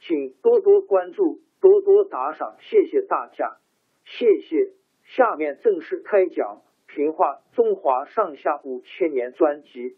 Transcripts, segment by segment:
请多多关注，多多打赏，谢谢大家，谢谢。下面正式开讲《评话中华上下五千年》专辑。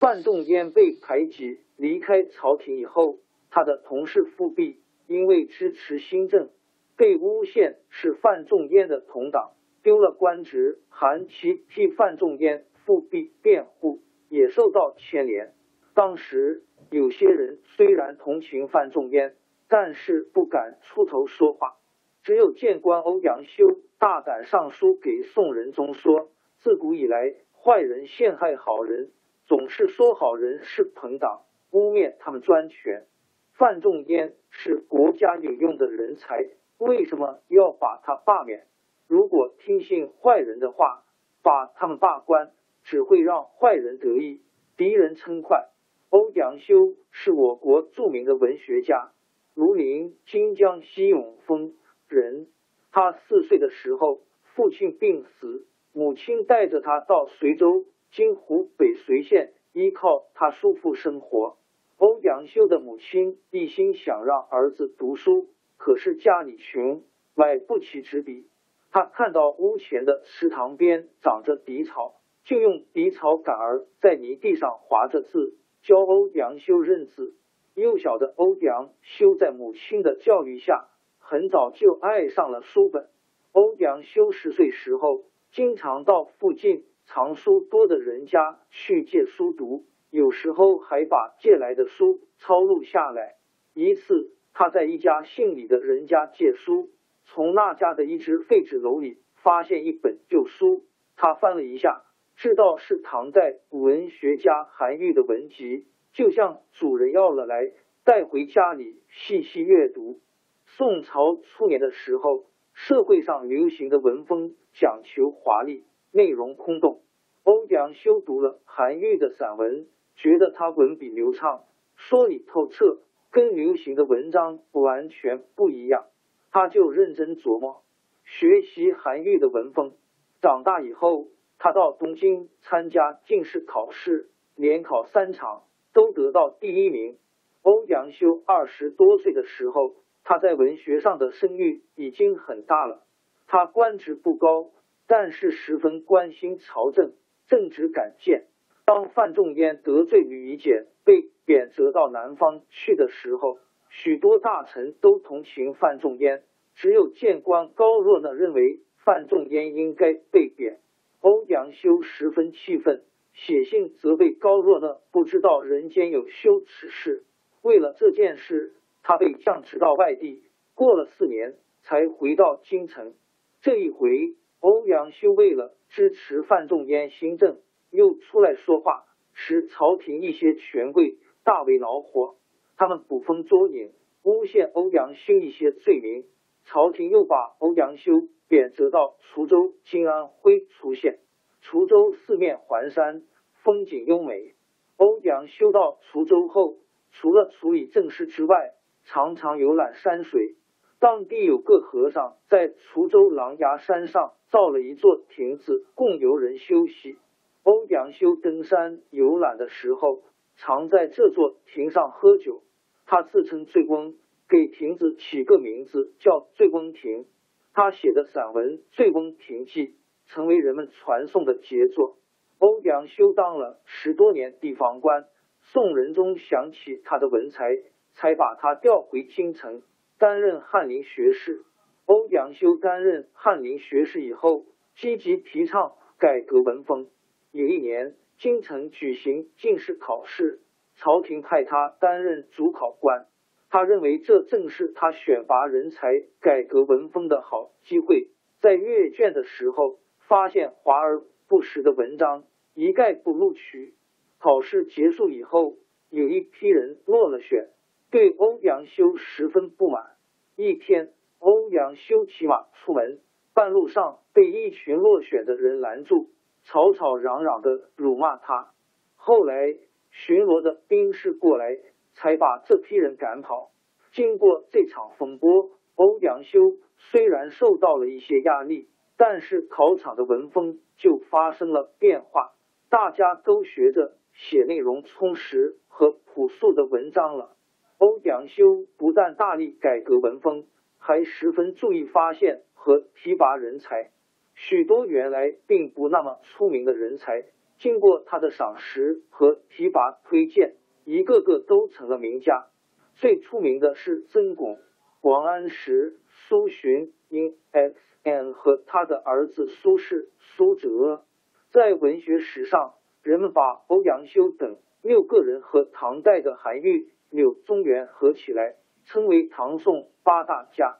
范仲淹被排挤离开朝廷以后，他的同事富弼因为支持新政，被诬陷是范仲淹的同党，丢了官职。韩琦替范仲淹、富弼辩护。也受到牵连。当时有些人虽然同情范仲淹，但是不敢出头说话。只有谏官欧阳修大胆上书给宋仁宗说：“自古以来，坏人陷害好人，总是说好人是朋党，污蔑他们专权。范仲淹是国家有用的人才，为什么要把他罢免？如果听信坏人的话，把他们罢官。”只会让坏人得意，敌人称快。欧阳修是我国著名的文学家，庐陵金江西永丰人。他四岁的时候，父亲病死，母亲带着他到随州（今湖北随县），依靠他叔父生活。欧阳修的母亲一心想让儿子读书，可是家里穷，买不起纸笔。他看到屋前的池塘边长着荻草。就用荻草杆儿在泥地上划着字，教欧阳修认字。幼小的欧阳修在母亲的教育下，很早就爱上了书本。欧阳修十岁时候，经常到附近藏书多的人家去借书读，有时候还把借来的书抄录下来。一次，他在一家姓李的人家借书，从那家的一只废纸篓里发现一本旧书，他翻了一下。知道是唐代文学家韩愈的文集，就向主人要了来，带回家里细细阅读。宋朝初年的时候，社会上流行的文风讲求华丽，内容空洞。欧阳修读了韩愈的散文，觉得他文笔流畅，说理透彻，跟流行的文章完全不一样。他就认真琢磨，学习韩愈的文风。长大以后。他到东京参加进士考试，连考三场都得到第一名。欧阳修二十多岁的时候，他在文学上的声誉已经很大了。他官职不高，但是十分关心朝政，正直敢谏。当范仲淹得罪吕夷简，被贬谪到南方去的时候，许多大臣都同情范仲淹，只有谏官高若呢认为范仲淹应该被贬。欧阳修十分气愤，写信责备高若呢，不知道人间有羞耻事。为了这件事，他被降职到外地，过了四年才回到京城。这一回，欧阳修为了支持范仲淹新政，又出来说话，使朝廷一些权贵大为恼火。他们捕风捉影，诬陷欧阳修一些罪名。朝廷又把欧阳修。贬谪到滁州（今安徽）出县。滁州四面环山，风景优美。欧阳修到滁州后，除了处理政事之外，常常游览山水。当地有个和尚在滁州琅琊山上造了一座亭子，供游人休息。欧阳修登山游览的时候，常在这座亭上喝酒。他自称醉翁，给亭子起个名字叫醉翁亭。他写的散文《醉翁亭记》成为人们传颂的杰作。欧阳修当了十多年地方官，宋仁宗想起他的文才，才把他调回京城担任翰林学士。欧阳修担任翰林学士以后，积极提倡改革文风。有一年，京城举行进士考试，朝廷派他担任主考官。他认为这正是他选拔人才、改革文风的好机会。在阅卷的时候，发现华而不实的文章，一概不录取。考试结束以后，有一批人落了选，对欧阳修十分不满。一天，欧阳修骑马出门，半路上被一群落选的人拦住，吵吵嚷嚷的辱骂他。后来巡逻的兵士过来。才把这批人赶跑。经过这场风波，欧阳修虽然受到了一些压力，但是考场的文风就发生了变化，大家都学着写内容充实和朴素的文章了。欧阳修不但大力改革文风，还十分注意发现和提拔人才。许多原来并不那么出名的人才，经过他的赏识和提拔推荐。一个个都成了名家，最出名的是曾巩、王安石、苏洵、因 X N 和他的儿子苏轼、苏辙。在文学史上，人们把欧阳修等六个人和唐代的韩愈、柳宗元合起来，称为唐宋八大家。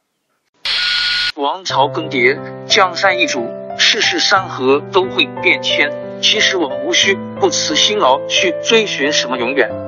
王朝更迭，江山易主，世事山河都会变迁。其实我们无需不辞辛劳去追寻什么永远。